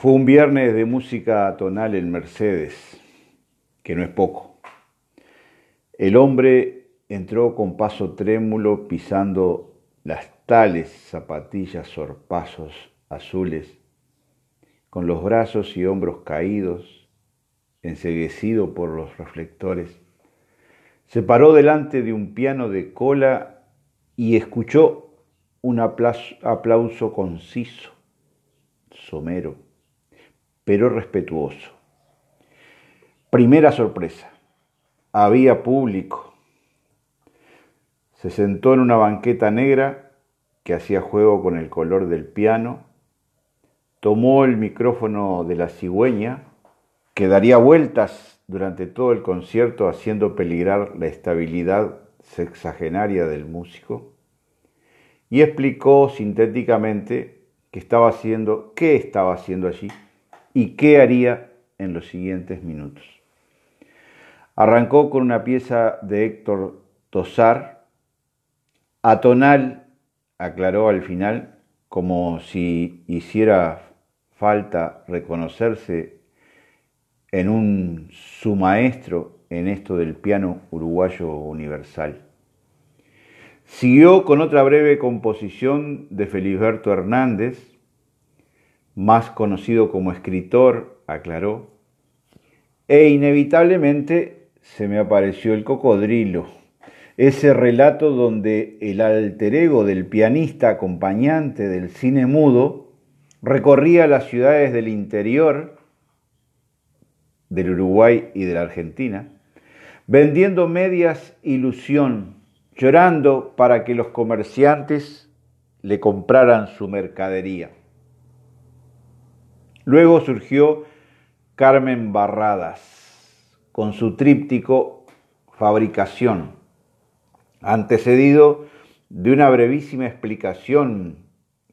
Fue un viernes de música tonal en Mercedes, que no es poco. El hombre entró con paso trémulo pisando las tales zapatillas sorpasos azules, con los brazos y hombros caídos, enseguecido por los reflectores. Se paró delante de un piano de cola y escuchó un aplauso conciso, somero pero respetuoso. Primera sorpresa. Había público. Se sentó en una banqueta negra que hacía juego con el color del piano, tomó el micrófono de la cigüeña, que daría vueltas durante todo el concierto haciendo peligrar la estabilidad sexagenaria del músico, y explicó sintéticamente que estaba haciendo, qué estaba haciendo allí y qué haría en los siguientes minutos. Arrancó con una pieza de Héctor Tosar, atonal, aclaró al final, como si hiciera falta reconocerse en un su maestro en esto del piano uruguayo universal. Siguió con otra breve composición de Feliberto Hernández, más conocido como escritor, aclaró, e inevitablemente se me apareció el cocodrilo, ese relato donde el alter ego del pianista acompañante del cine mudo recorría las ciudades del interior del Uruguay y de la Argentina, vendiendo medias ilusión, llorando para que los comerciantes le compraran su mercadería. Luego surgió Carmen Barradas con su tríptico Fabricación, antecedido de una brevísima explicación,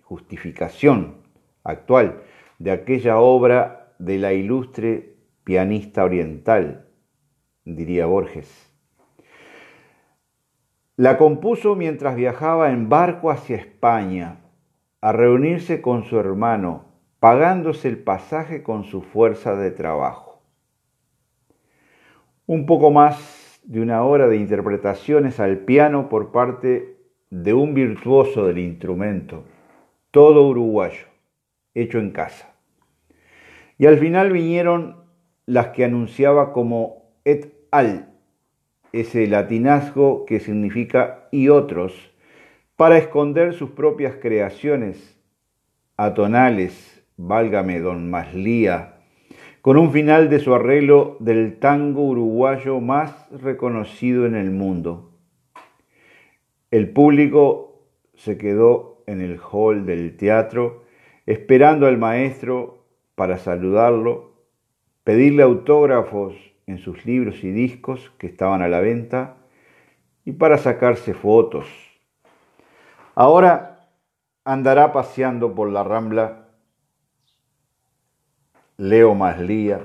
justificación actual de aquella obra de la ilustre pianista oriental, diría Borges. La compuso mientras viajaba en barco hacia España a reunirse con su hermano pagándose el pasaje con su fuerza de trabajo. Un poco más de una hora de interpretaciones al piano por parte de un virtuoso del instrumento, todo uruguayo, hecho en casa. Y al final vinieron las que anunciaba como et al, ese latinazgo que significa y otros, para esconder sus propias creaciones atonales, válgame don Maslía, con un final de su arreglo del tango uruguayo más reconocido en el mundo. El público se quedó en el hall del teatro esperando al maestro para saludarlo, pedirle autógrafos en sus libros y discos que estaban a la venta y para sacarse fotos. Ahora andará paseando por la rambla Leo Maslía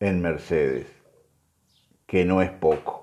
en Mercedes, que no es poco.